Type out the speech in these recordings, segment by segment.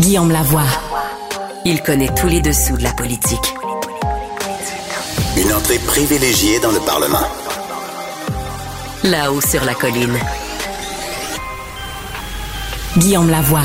Guillaume Lavoie. Il connaît tous les dessous de la politique. Une entrée privilégiée dans le Parlement. Là-haut sur la colline. Guillaume Lavoie.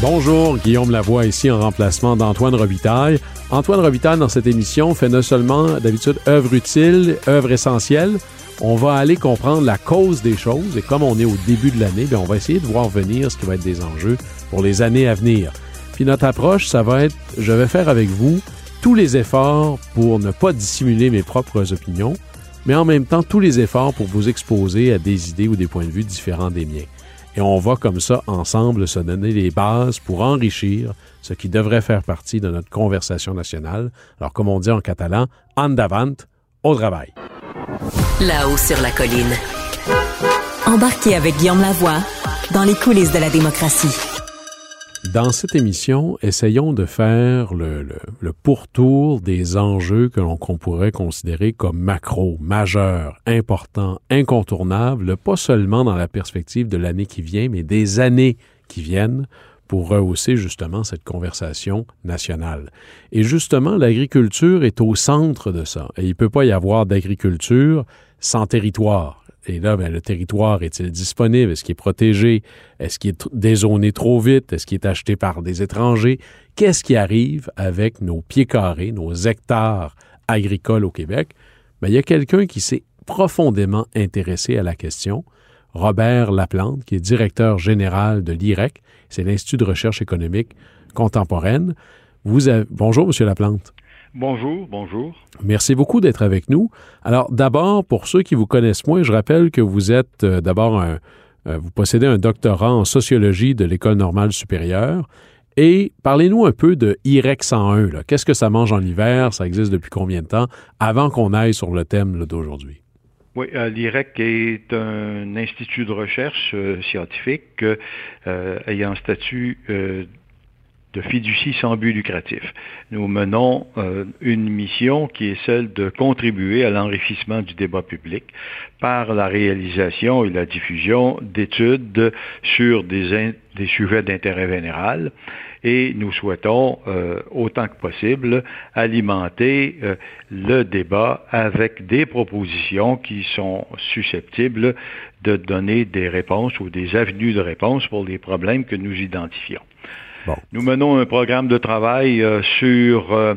Bonjour, Guillaume Lavoie ici en remplacement d'Antoine Robitaille. Antoine Robitaille, dans cette émission, fait non seulement d'habitude œuvre utile, œuvre essentielle, on va aller comprendre la cause des choses et comme on est au début de l'année, on va essayer de voir venir ce qui va être des enjeux pour les années à venir. Puis notre approche, ça va être, je vais faire avec vous tous les efforts pour ne pas dissimuler mes propres opinions, mais en même temps tous les efforts pour vous exposer à des idées ou des points de vue différents des miens. Et on va comme ça ensemble se donner les bases pour enrichir ce qui devrait faire partie de notre conversation nationale. Alors comme on dit en catalan, andavant, au travail. Là-haut sur la colline. Embarquez avec Guillaume Lavoie dans les coulisses de la démocratie. Dans cette émission, essayons de faire le, pourtour des enjeux que l'on pourrait considérer comme macro, majeurs, importants, incontournables, pas seulement dans la perspective de l'année qui vient, mais des années qui viennent pour rehausser justement cette conversation nationale. Et justement, l'agriculture est au centre de ça. Et il ne peut pas y avoir d'agriculture sans territoire. Et là, ben, le territoire est-il disponible? Est-ce qu'il est protégé? Est-ce qu'il est dézoné trop vite? Est-ce qu'il est acheté par des étrangers? Qu'est-ce qui arrive avec nos pieds carrés, nos hectares agricoles au Québec? Ben, il y a quelqu'un qui s'est profondément intéressé à la question, Robert Laplante, qui est directeur général de l'IREC, c'est l'Institut de recherche économique contemporaine. Vous avez... Bonjour, Monsieur Laplante. Bonjour, bonjour. Merci beaucoup d'être avec nous. Alors, d'abord, pour ceux qui vous connaissent moins, je rappelle que vous êtes euh, d'abord un, euh, vous possédez un doctorat en sociologie de l'École normale supérieure. Et parlez-nous un peu de IREC 101. Qu'est-ce que ça mange en hiver? Ça existe depuis combien de temps? Avant qu'on aille sur le thème d'aujourd'hui. Oui, euh, l'IREC est un institut de recherche euh, scientifique euh, ayant statut de fiducie sans but lucratif. Nous menons euh, une mission qui est celle de contribuer à l'enrichissement du débat public par la réalisation et la diffusion d'études sur des, des sujets d'intérêt général et nous souhaitons, euh, autant que possible, alimenter euh, le débat avec des propositions qui sont susceptibles de donner des réponses ou des avenues de réponse pour les problèmes que nous identifions. Bon. Nous menons un programme de travail euh, sur euh,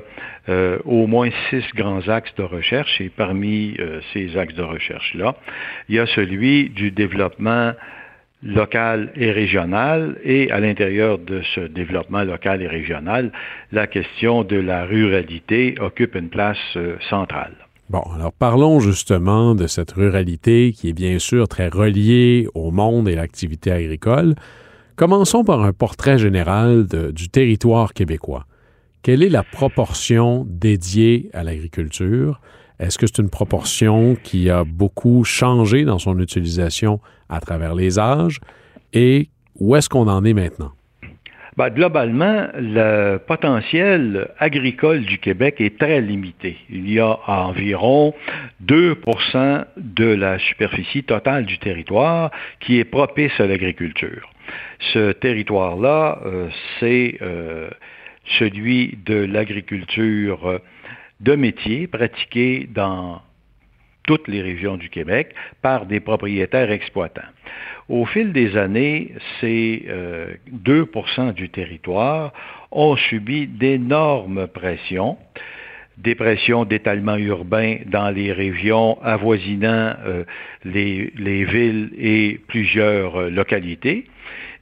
euh, au moins six grands axes de recherche et parmi ces axes de recherche-là, il y a celui du développement local et régional et à l'intérieur de ce développement local et régional, la question de la ruralité occupe une place centrale. Bon, alors parlons justement de cette ruralité qui est bien sûr très reliée au monde et l'activité agricole. Commençons par un portrait général du territoire québécois. Quelle est la proportion dédiée à l'agriculture? Est-ce que c'est une proportion qui a beaucoup changé dans son utilisation à travers les âges? Et où est-ce qu'on en est maintenant? Ben, globalement, le potentiel agricole du Québec est très limité. Il y a environ 2% de la superficie totale du territoire qui est propice à l'agriculture. Ce territoire-là, euh, c'est euh, celui de l'agriculture de métier pratiquée dans toutes les régions du Québec par des propriétaires exploitants. Au fil des années, ces 2% du territoire ont subi d'énormes pressions des pressions d'étalement urbain dans les régions avoisinant les, les, villes et plusieurs localités,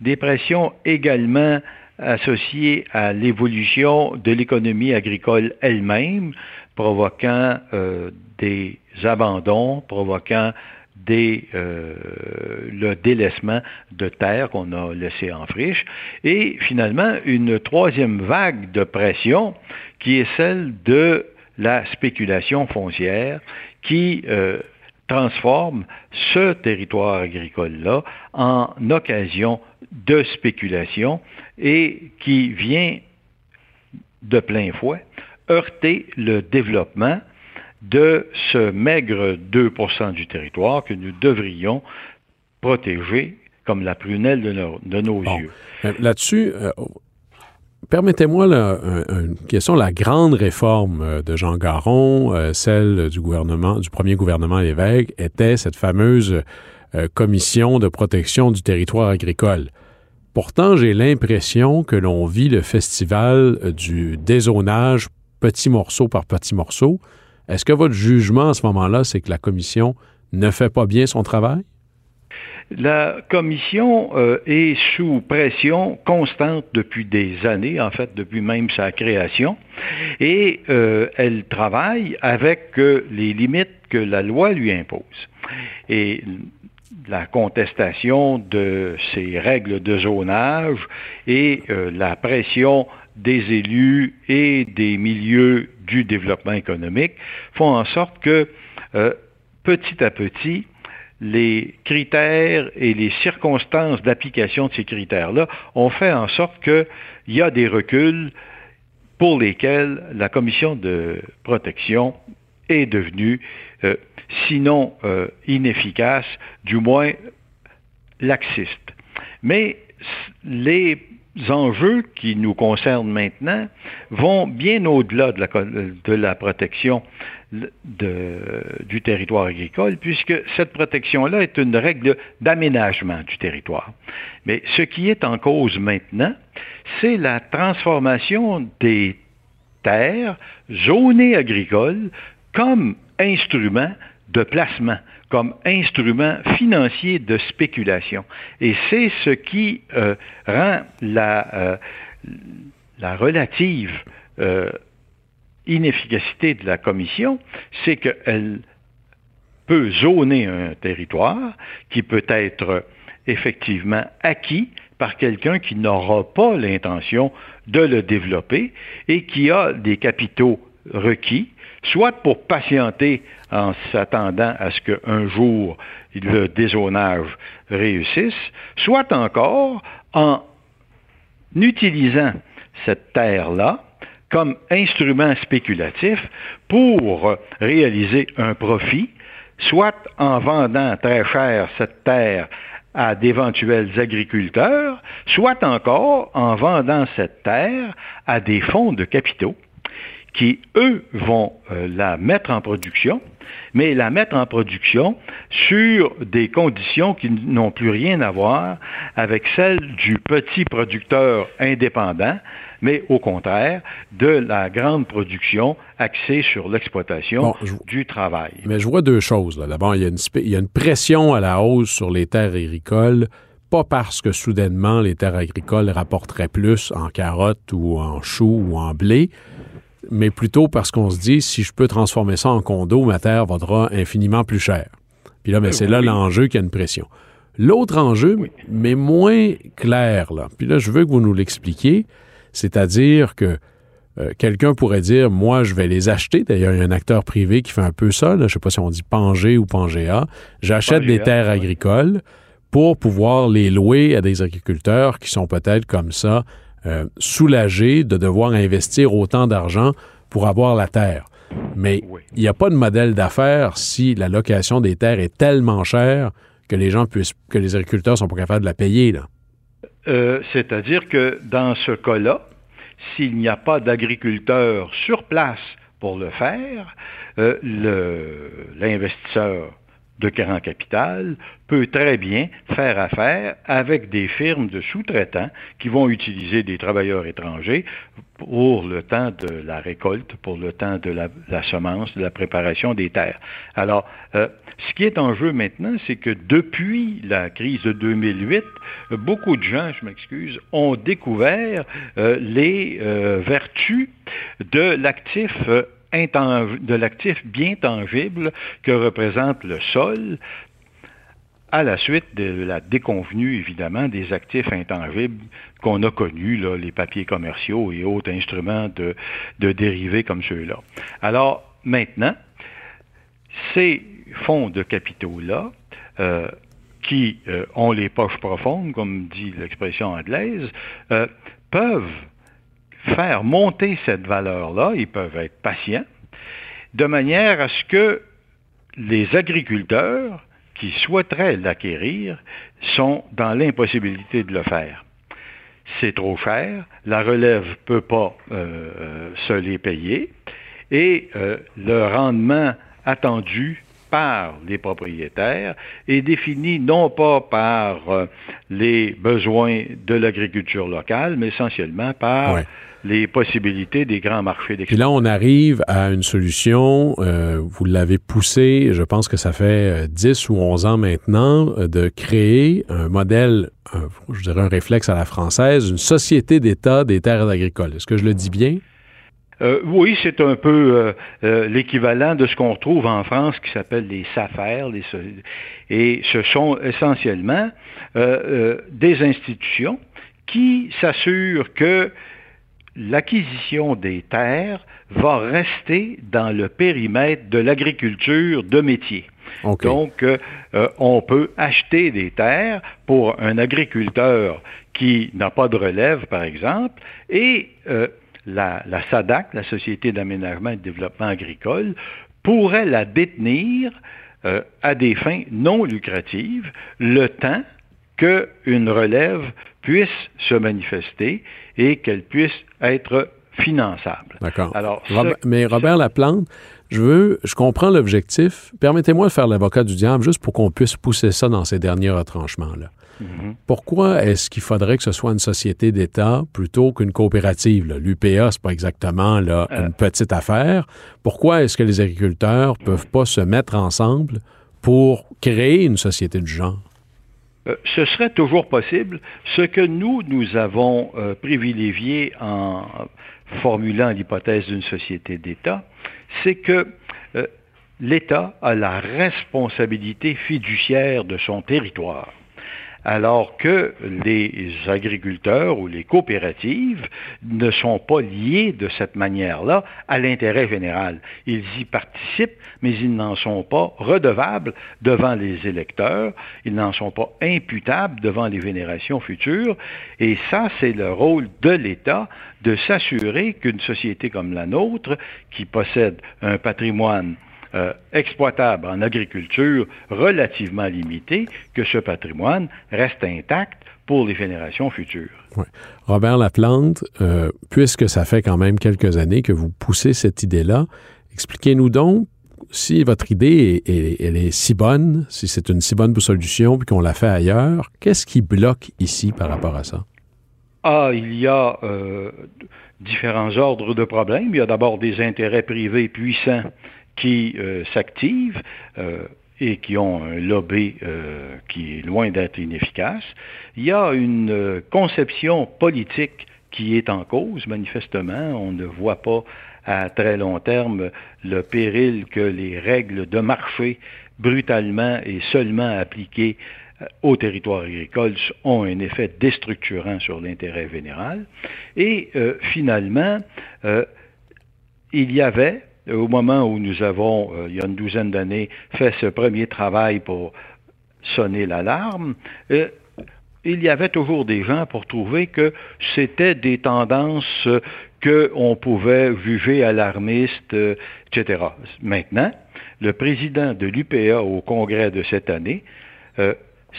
des pressions également associées à l'évolution de l'économie agricole elle-même, provoquant euh, des abandons, provoquant des, euh, le délaissement de terres qu'on a laissées en friche, et finalement une troisième vague de pression qui est celle de la spéculation foncière qui euh, transforme ce territoire agricole-là en occasion de spéculation et qui vient de plein fouet heurter le développement de ce maigre 2% du territoire que nous devrions protéger comme la prunelle de nos, yeux. Euh, là-dessus, euh, permettez-moi une question. La grande réforme euh, de Jean Garon, celle du gouvernement, du premier gouvernement Lévesque, était cette fameuse commission de protection du territoire agricole. Pourtant, j'ai l'impression que l'on vit le festival du dézonage petit morceau par petit morceau. Est-ce que votre jugement à ce moment-là, c'est que la commission ne fait pas bien son travail? La commission euh, est sous pression constante depuis des années, en fait depuis même sa création, et euh, elle travaille avec euh, les limites que la loi lui impose. La contestation de ces règles de zonage et la pression des élus et des milieux du développement économique font en sorte que euh, petit à petit, les critères et les circonstances d'application de ces critères-là ont fait en sorte qu'il y a des reculs pour lesquels la commission de protection est devenue, euh, sinon euh, inefficace, du moins laxiste. Mais les enjeux qui nous concernent maintenant vont bien au-delà de la, protection du territoire agricole, puisque cette protection-là est une règle d'aménagement du territoire. Mais ce qui est en cause maintenant, c'est la transformation des terres zonées agricoles comme instrument de placement comme instrument financier de spéculation. Et c'est ce qui euh, rend la, euh, la relative euh, inefficacité de la commission, c'est qu'elle peut zoner un territoire qui peut être effectivement acquis par quelqu'un qui n'aura pas l'intention de le développer et qui a des capitaux requis soit pour patienter en s'attendant à ce qu'un jour le dézonage réussisse, soit encore en utilisant cette terre-là comme instrument spéculatif pour réaliser un profit, soit en vendant très cher cette terre à d'éventuels agriculteurs, soit encore en vendant cette terre à des fonds de capitaux qui, eux, vont euh, la mettre en production, mais la mettre en production sur des conditions qui n'ont plus rien à voir avec celles du petit producteur indépendant, mais au contraire de la grande production axée sur l'exploitation du travail. Mais je vois deux choses. D'abord, il, il y a une pression à la hausse sur les terres agricoles pas parce que soudainement les terres agricoles rapporteraient plus en carottes ou en choux ou en blé, mais plutôt parce qu'on se dit, si je peux transformer ça en condo, ma terre vaudra infiniment plus cher. Puis là, ben, c'est là l'enjeu qui a une pression. L'autre enjeu, mais moins clair, là, puis là, je veux que vous nous l'expliquiez, c'est-à-dire que euh, quelqu'un pourrait dire, moi, je vais les acheter. D'ailleurs, il y a un acteur privé qui fait un peu ça. Je ne sais pas si on dit Pangé ou Pangéa. J'achète des terres agricoles pour pouvoir les louer à des agriculteurs qui sont peut-être comme ça euh, soulagé de devoir investir autant d'argent pour avoir la terre. Mais il n'y a pas de modèle d'affaires si la location des terres est tellement chère que les gens puissent, que les agriculteurs sont pas capables de la payer. Là. Euh, c'est-à-dire que dans ce cas-là, s'il n'y a pas d'agriculteurs sur place pour le faire, euh, l'investisseur de Grand Capital peut très bien faire affaire avec des firmes de sous-traitants qui vont utiliser des travailleurs étrangers pour le temps de la récolte, pour le temps de la, semence, de la préparation des terres. Alors, euh, ce qui est en jeu maintenant, c'est que depuis la crise de 2008, beaucoup de gens, je m'excuse, ont découvert euh, les euh, vertus de l'actif de l'actif bien tangible que représente le sol, à la suite de la déconvenue, évidemment, des actifs intangibles qu'on a connus, les papiers commerciaux et autres instruments de, dérivés comme ceux-là. Alors, maintenant, ces fonds de capitaux-là, euh, qui euh, ont les poches profondes, comme dit l'expression anglaise, euh, peuvent faire monter cette valeur-là, ils peuvent être patients, de manière à ce que les agriculteurs qui souhaiteraient l'acquérir sont dans l'impossibilité de le faire. C'est trop cher, la relève ne peut pas euh, se les payer et euh, le rendement attendu par les propriétaires est défini non pas par euh, les besoins de l'agriculture locale, mais essentiellement par les possibilités des grands marchés d'exportation. là, on arrive à une solution, euh, vous l'avez poussé, je pense que ça fait 10 euh, ou 11 ans maintenant, euh, de créer un modèle, je dirais un réflexe à la française, une société d'État des terres agricoles. Est-ce que je le dis bien? oui, c'est un peu l'équivalent de ce qu'on retrouve en France qui s'appelle les SAFER. Les, et ce sont essentiellement des institutions qui s'assurent que l'acquisition des terres va rester dans le périmètre de l'agriculture de métier. Donc, euh, euh, on peut acheter des terres pour un agriculteur qui n'a pas de relève, par exemple, et euh, la, la, SADAC, la Société d'aménagement et de développement agricole, pourrait la détenir à des fins non lucratives le temps qu'une relève puisse se manifester et qu'elle puisse être finançable. D'accord. mais Robert Laplante, je veux, je comprends l'objectif. Permettez-moi de faire l'avocat du diable juste pour qu'on puisse pousser ça dans ces derniers retranchements-là. Mm-hmm. Pourquoi est-ce qu'il faudrait que ce soit une société d'État plutôt qu'une coopérative? L'UPA, c'est pas exactement là, euh. une petite affaire. Pourquoi est-ce que les agriculteurs peuvent pas se mettre ensemble pour créer une société du genre? Euh, ce serait toujours possible. Ce que nous, nous avons euh, privilégié en formulant l'hypothèse d'une société d'État, c'est que euh, l'État a la responsabilité fiduciaire de son territoire alors que les agriculteurs ou les coopératives ne sont pas liés de cette manière-là à l'intérêt général. Ils y participent, mais ils n'en sont pas redevables devant les électeurs, ils n'en sont pas imputables devant les générations futures, et ça, c'est le rôle de l'État de s'assurer qu'une société comme la nôtre, qui possède un patrimoine euh, exploitable en agriculture relativement limité, que ce patrimoine reste intact pour les générations futures. Robert Laplante, euh, puisque ça fait quand même quelques années que vous poussez cette idée-là, expliquez-nous donc si votre idée est, elle est si bonne, si c'est une si bonne solution, puis qu'on l'a fait ailleurs, qu'est-ce qui bloque ici par rapport à ça? Ah, il y a euh, différents ordres de problèmes. Il y a d'abord des intérêts privés puissants qui euh, s'activent euh, et qui ont un lobby euh, qui est loin d'être inefficace. Il y a une conception politique qui est en cause, manifestement. On ne voit pas à très long terme le péril que les règles de marché brutalement et seulement appliquées au territoire agricole ont un effet déstructurant sur l'intérêt général. Et finalement, il y avait au moment où nous avons, euh, il y a une douzaine d'années, fait ce premier travail pour sonner l'alarme, euh, il y avait toujours des gens pour trouver que c'était des tendances qu'on pouvait juger alarmistes, euh, etc. Maintenant, le président de l'UPA au congrès de cette année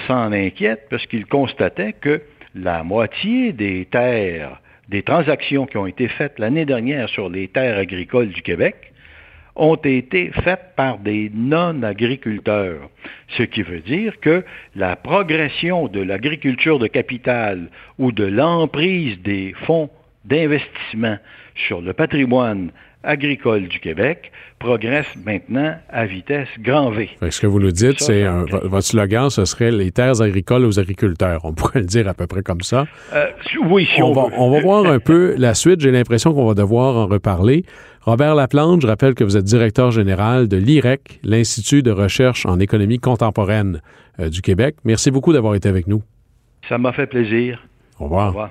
s'en inquiète parce qu'il constatait que la moitié des terres, des transactions qui ont été faites l'année dernière sur les terres agricoles du Québec, ont été faites par des non-agriculteurs. Ce qui veut dire que la progression de l'agriculture de capital ou de l'emprise des fonds d'investissement sur le patrimoine agricole du Québec progresse maintenant à vitesse grand V. ce que vous nous dites, c'est votre slogan, ce serait les terres agricoles aux agriculteurs. On pourrait le dire à peu près comme ça. Euh, oui, si on, va, on va voir un peu la suite. J'ai l'impression qu'on va devoir en reparler. Robert Laplante, je rappelle que vous êtes directeur général de l'IREC, l'Institut de recherche en économie contemporaine euh, du Québec. Merci beaucoup d'avoir été avec nous. Ça m'a fait plaisir. Au revoir. Au revoir.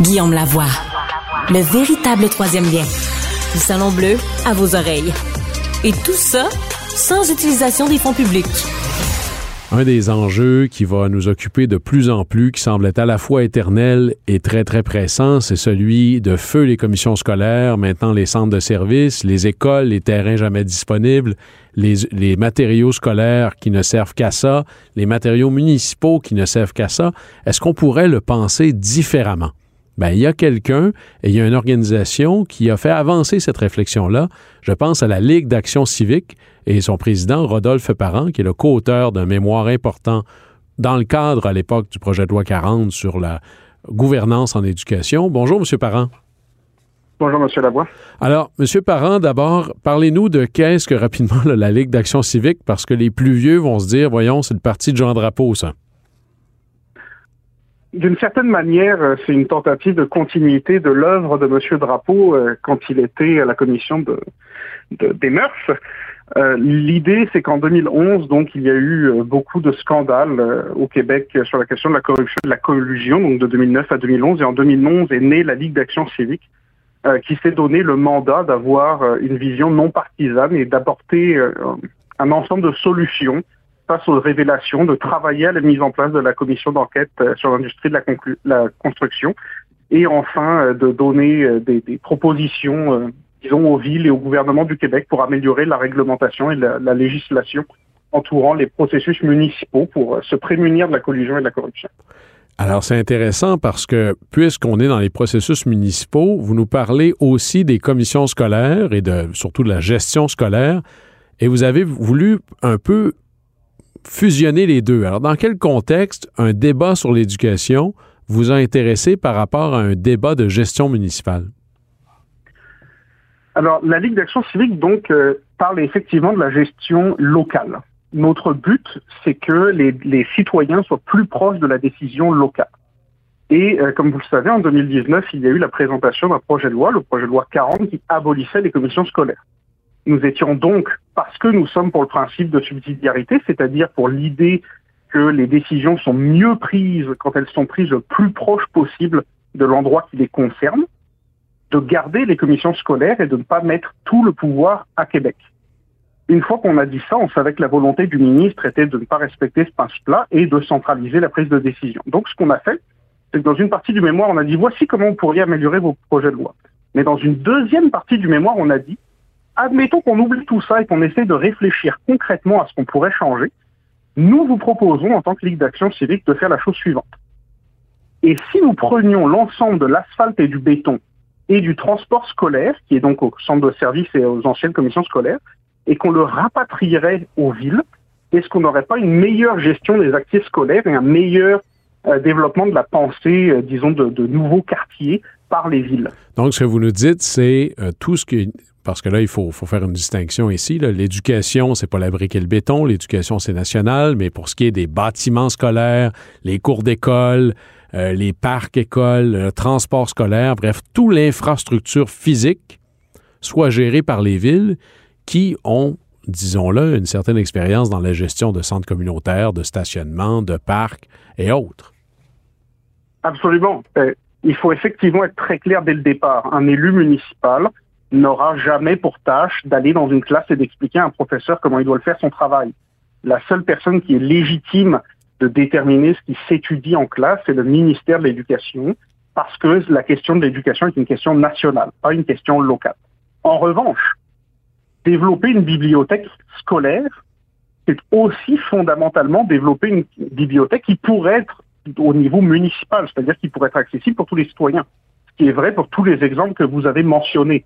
Guillaume Lavoie. Le véritable troisième lien. Du Salon Bleu à vos oreilles. Et tout ça sans utilisation des fonds publics. Un des enjeux qui va nous occuper de plus en plus, qui semble être à la fois éternel et très, très pressant, c'est celui de feu les commissions scolaires, maintenant les centres de services, les écoles, les terrains jamais disponibles, les, les matériaux scolaires qui ne servent qu'à ça, les matériaux municipaux qui ne servent qu'à ça. Est-ce qu'on pourrait le penser différemment? Ben, il y a quelqu'un et il y a une organisation qui a fait avancer cette réflexion-là. Je pense à la Ligue d'action civique et son président, Rodolphe Parent, qui est le co-auteur d'un mémoire important dans le cadre à l'époque du projet de loi 40 sur la gouvernance en éducation. Bonjour, M. Parent. Bonjour, M. Lavoie. Alors, M. Parent, d'abord, parlez-nous de qu'est-ce que rapidement la Ligue d'action civique, parce que les plus vieux vont se dire, voyons, c'est le parti de Jean Drapeau, ça. D'une certaine manière, euh, c'est une tentative de continuité de l'œuvre de M. Drapeau euh, quand il était à la commission de, des mœurs. Euh, l'idée, c'est qu'en 2011, donc, il y a eu beaucoup de scandales au Québec sur la question de la corruption, de la collusion, donc de 2009 à 2011. Et en 2011 est née la Ligue d'action civique, qui s'est donné le mandat d'avoir une vision non partisane et d'apporter un ensemble de solutions face aux révélations, de travailler à la mise en place de la commission d'enquête euh, sur l'industrie de la, construction et enfin euh, de donner euh, des, propositions, disons, aux villes et au gouvernement du Québec pour améliorer la réglementation et la, la législation entourant les processus municipaux pour se prémunir de la collusion et de la corruption. Alors, c'est intéressant parce que, puisqu'on est dans les processus municipaux, vous nous parlez aussi des commissions scolaires et de, surtout de la gestion scolaire, et vous avez voulu un peu fusionner les deux. Alors, dans quel contexte un débat sur l'éducation vous a intéressé par rapport à un débat de gestion municipale? Alors, la Ligue d'action civique, donc, euh, parle effectivement de la gestion locale. Notre but, c'est que les, citoyens soient plus proches de la décision locale. Et euh, comme vous le savez, en 2019, il y a eu la présentation d'un projet de loi, le projet de loi 40, qui abolissait les commissions scolaires. Nous étions donc, parce que nous sommes pour le principe de subsidiarité, c'est-à-dire pour l'idée que les décisions sont mieux prises quand elles sont prises le plus proche possible de l'endroit qui les concerne, de garder les commissions scolaires et de ne pas mettre tout le pouvoir à Québec. Une fois qu'on a dit ça, on savait que la volonté du ministre était de ne pas respecter ce principe-là et de centraliser la prise de décision. Donc ce qu'on a fait, c'est que dans une partie du mémoire, on a dit voici comment vous pourriez améliorer vos projets de loi. Mais dans une deuxième partie du mémoire, on a dit admettons qu'on oublie tout ça et qu'on essaie de réfléchir concrètement à ce qu'on pourrait changer, nous vous proposons, en tant que Ligue d'action civique, de faire la chose suivante. Et si nous prenions l'ensemble de l'asphalte et du béton et du transport scolaire, qui est donc au centre de service et aux anciennes commissions scolaires, et qu'on le rapatrierait aux villes, est-ce qu'on n'aurait pas une meilleure gestion des actifs scolaires et un meilleur euh, développement de la pensée, euh, disons, de, nouveaux quartiers par les villes? Donc, ce que vous nous dites, c'est euh, tout ce qui parce que là, il faut, faire une distinction ici. L'éducation, c'est pas la brique et le béton. L'éducation, c'est national. Mais pour ce qui est des bâtiments scolaires, les cours d'école, euh, les parcs écoles, le transport scolaire, bref, toute l'infrastructure physique soit gérée par les villes qui ont, disons-le, une certaine expérience dans la gestion de centres communautaires, de stationnement, de parcs et autres. Absolument. Euh, il faut effectivement être très clair dès le départ. Un élu municipal n'aura jamais pour tâche d'aller dans une classe et d'expliquer à un professeur comment il doit le faire son travail. La seule personne qui est légitime de déterminer ce qui s'étudie en classe, c'est le ministère de l'Éducation, parce que la question de l'éducation est une question nationale, pas une question locale. En revanche, développer une bibliothèque scolaire, c'est aussi fondamentalement développer une bibliothèque qui pourrait être au niveau municipal, c'est-à-dire qui pourrait être accessible pour tous les citoyens. Ce qui est vrai pour tous les exemples que vous avez mentionnés.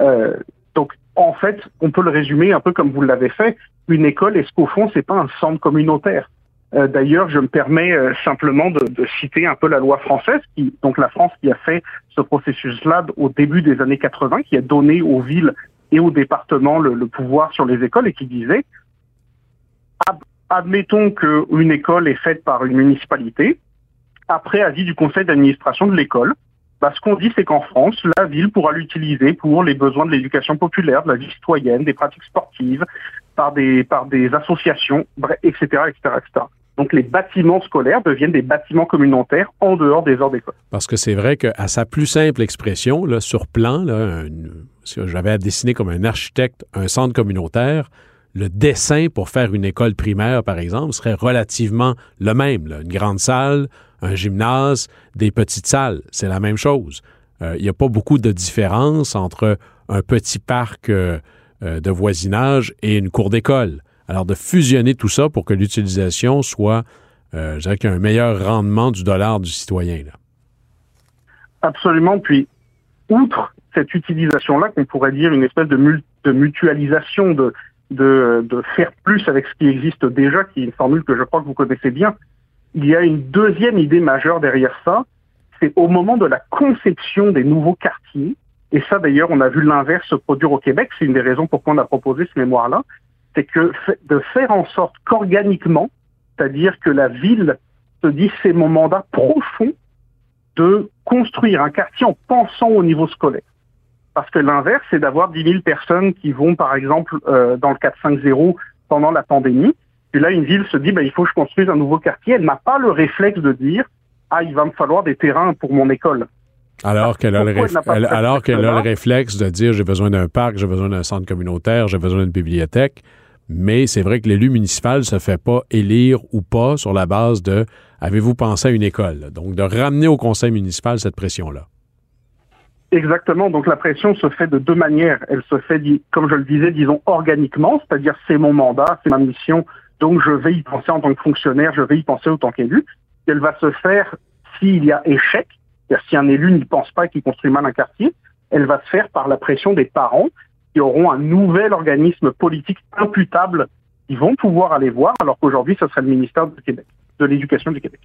Euh, donc, en fait, on peut le résumer un peu comme vous l'avez fait. Une école, est-ce qu'au fond, c'est pas un centre communautaire? Euh, D'ailleurs, je me permets euh, simplement de, de, citer un peu la loi française, qui, donc la France qui a fait ce processus-là au début des années 80, qui a donné aux villes et aux départements le, le pouvoir sur les écoles et qui disait admettons qu'une école est faite par une municipalité, après avis du conseil d'administration de l'école, bah, ce qu'on dit, c'est qu'en France, la ville pourra l'utiliser pour les besoins de l'éducation populaire, de la vie citoyenne, des pratiques sportives, par des, associations, etc., etc.. Donc les bâtiments scolaires deviennent des bâtiments communautaires en dehors des heures d'école. Parce que c'est vrai qu'à sa plus simple expression, sur plan, là, si j'avais à dessiner comme un architecte un centre communautaire, le dessin pour faire une école primaire, par exemple, serait relativement le même. Une grande salle, un gymnase, des petites salles, c'est la même chose. Il n'y a pas beaucoup de différence entre un petit parc euh, euh, de voisinage et une cour d'école. Alors, de fusionner tout ça pour que l'utilisation soit, euh, je dirais qu'il y a un meilleur rendement du dollar du citoyen. Là. Absolument. Puis, outre cette utilisation-là, qu'on pourrait dire une espèce de mutualisation, de, de, de, faire plus avec ce qui existe déjà, qui est une formule que je crois que vous connaissez bien, il y a une deuxième idée majeure derrière ça, c'est au moment de la conception des nouveaux quartiers, et ça d'ailleurs on a vu l'inverse se produire au Québec, c'est une des raisons pourquoi on a proposé ce mémoire-là, c'est que de faire en sorte qu'organiquement, c'est-à-dire que la ville se dit c'est mon mandat profond de construire un quartier en pensant au niveau scolaire. Parce que l'inverse, c'est d'avoir 10 000 personnes qui vont, par exemple, euh, dans le 4-5-0 pendant la pandémie, et là, une ville se dit, ben, il faut que je construise un nouveau quartier. Elle n'a pas le réflexe de dire, ah, il va me falloir des terrains pour mon école. Alors qu'elle a, le, elle, alors qu'elle a le réflexe de dire, j'ai besoin d'un parc, j'ai besoin d'un centre communautaire, j'ai besoin d'une bibliothèque. Mais c'est vrai que l'élu municipal ne se fait pas élire ou pas sur la base de avez-vous pensé à une école? Donc, de ramener au conseil municipal cette pression-là. Exactement. Donc la pression se fait de deux manières. Elle se fait, comme je le disais, disons organiquement, c'est-à-dire c'est mon mandat, c'est ma mission, donc, je vais y penser en tant que fonctionnaire, je vais y penser en tant qu'élu. Elle va se faire s'il y a échec, c'est-à-dire si un élu n'y pense pas et qu'il construit mal un quartier, elle va se faire par la pression des parents qui auront un nouvel organisme politique imputable qu'ils vont pouvoir aller voir, alors qu'aujourd'hui, ce serait le ministère de l'Éducation du Québec.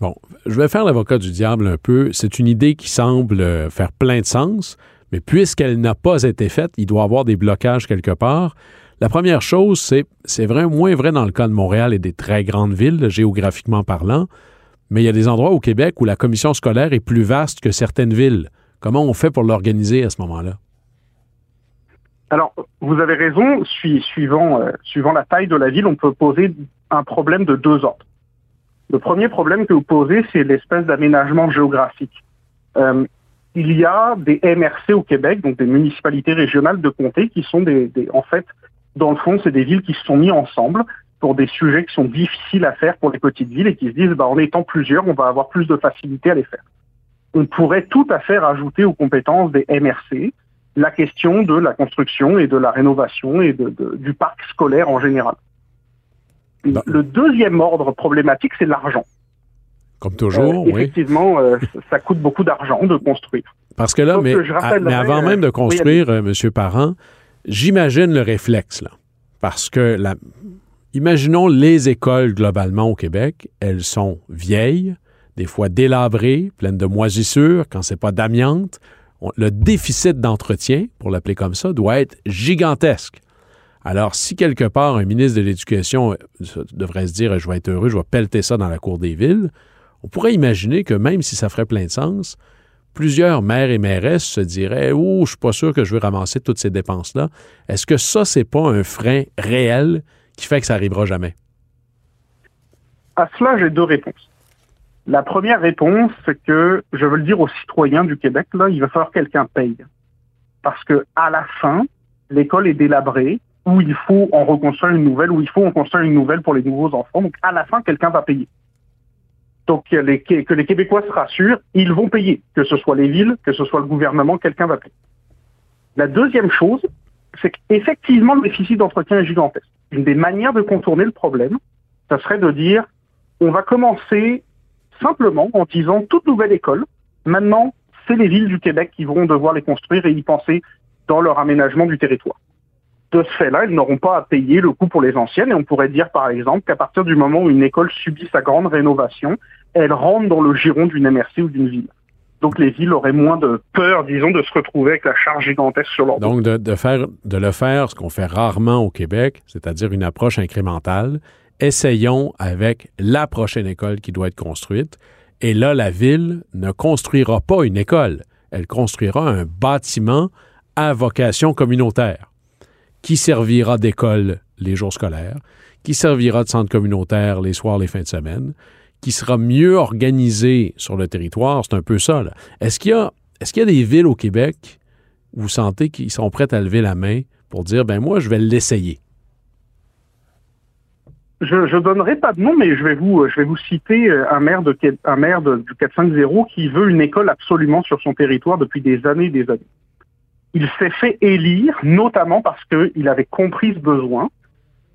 Bon, je vais faire l'avocat du diable un peu. C'est une idée qui semble faire plein de sens, mais puisqu'elle n'a pas été faite, il doit y avoir des blocages quelque part. La première chose, c'est, c'est vrai, moins vrai dans le cas de Montréal et des très grandes villes, géographiquement parlant, mais il y a des endroits au Québec où la commission scolaire est plus vaste que certaines villes. Comment on fait pour l'organiser à ce moment-là? Alors, vous avez raison, suivant, euh, suivant la taille de la ville, on peut poser un problème de deux ordres. Le premier problème que vous posez, c'est l'espèce d'aménagement géographique. Euh, il y a des MRC au Québec, donc des municipalités régionales de comté, qui sont des, en fait dans le fond, c'est des villes qui se sont mis ensemble pour des sujets qui sont difficiles à faire pour les petites villes et qui se disent, bah, en étant plusieurs, on va avoir plus de facilité à les faire. On pourrait tout à fait rajouter aux compétences des MRC la question de la construction et de la rénovation et de, de, du parc scolaire en général. Bah. Le deuxième ordre problématique, c'est l'argent. Comme toujours, euh, effectivement, oui. euh, ça coûte beaucoup d'argent de construire. Parce que là, Donc, mais, à, mais, avant même de construire, oui, euh, M. Parent, J'imagine le réflexe, là. Parce que, imaginons les écoles globalement au Québec, elles sont vieilles, des fois délabrées, pleines de moisissures, quand c'est pas d'amiante, le déficit d'entretien, pour l'appeler comme ça, doit être gigantesque. Alors, si quelque part un ministre de l'Éducation euh, devrait se dire je vais être heureux, je vais pelleter ça dans la cour des villes, on pourrait imaginer que même si ça ferait plein de sens, plusieurs maires et mairesses se diraient Oh, je suis pas sûr que je veux ramasser toutes ces dépenses-là. Est-ce que ça, c'est pas un frein réel qui fait que ça n'arrivera jamais? À cela, j'ai deux réponses. La première réponse, c'est que je veux le dire aux citoyens du Québec, là, il va falloir que quelqu'un paye. Parce que à la fin, l'école est délabrée, où il faut en reconstruire une nouvelle, où il faut en construire une nouvelle pour les nouveaux enfants. Donc à la fin, quelqu'un va payer. Donc que les, Québécois se rassurent, ils vont payer, que ce soit les villes, que ce soit le gouvernement, quelqu'un va payer. La deuxième chose, c'est qu'effectivement, le déficit d'entretien est gigantesque. Une des manières de contourner le problème, ça serait de dire, on va commencer simplement en disant toute nouvelle école, maintenant, c'est les villes du Québec qui vont devoir les construire et y penser dans leur aménagement du territoire. De ce fait-là, ils n'auront pas à payer le coût pour les anciennes et on pourrait dire par exemple qu'à partir du moment où une école subit sa grande rénovation, elle rentre dans le giron d'une MRC ou d'une ville. Donc les villes auraient moins de peur, disons, de se retrouver avec la charge gigantesque sur leur dos. Donc de, faire, de le faire, ce qu'on fait rarement au Québec, c'est-à-dire une approche incrémentale, essayons avec la prochaine école qui doit être construite. Et là, la ville ne construira pas une école, elle construira un bâtiment à vocation communautaire qui servira d'école les jours scolaires, qui servira de centre communautaire les soirs, les fins de semaine, qui sera mieux organisé sur le territoire. C'est un peu ça. Est-ce qu'il y, a, est y a des villes au Québec où vous sentez qu'ils sont prêts à lever la main pour dire, ben moi, je vais l'essayer? Je ne donnerai pas de nom, mais je vais vous, je vais vous citer euh, un maire, de, un maire de, du 450 qui veut une école absolument sur son territoire depuis des années et des années. Il s'est fait élire, notamment parce qu'il avait compris ce besoin.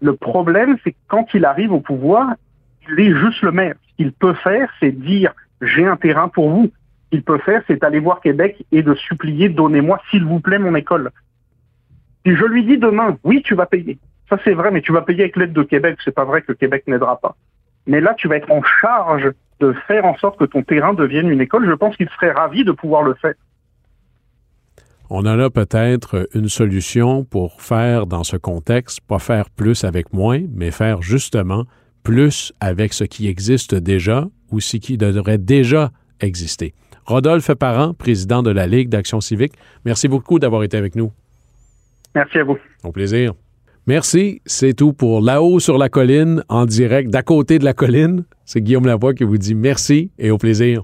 Le problème, c'est que quand il arrive au pouvoir, il est juste le maire. Qu'il peut faire, c'est dire j'ai un terrain pour vous. Ce qu'il peut faire, c'est aller voir Québec et de supplier donnez-moi s'il vous plaît mon école. Si je lui dis demain, oui, tu vas payer, ça, c'est vrai, mais tu vas payer avec l'aide de Québec. C'est pas vrai que Québec n'aidera pas. Mais là, tu vas être en charge de faire en sorte que ton terrain devienne une école. Je pense qu'il serait ravi de pouvoir le faire. On a peut-être une solution pour faire dans ce contexte, pas faire plus avec moins, mais faire justement plus avec ce qui existe déjà ou ce qui devrait déjà exister. Rodolphe Parent, président de la Ligue d'Action civique, merci beaucoup d'avoir été avec nous. Merci à vous. Au plaisir. Merci, c'est tout pour Là-haut sur la colline, en direct d'à côté de la colline. C'est Guillaume Lavoie qui vous dit merci et au plaisir.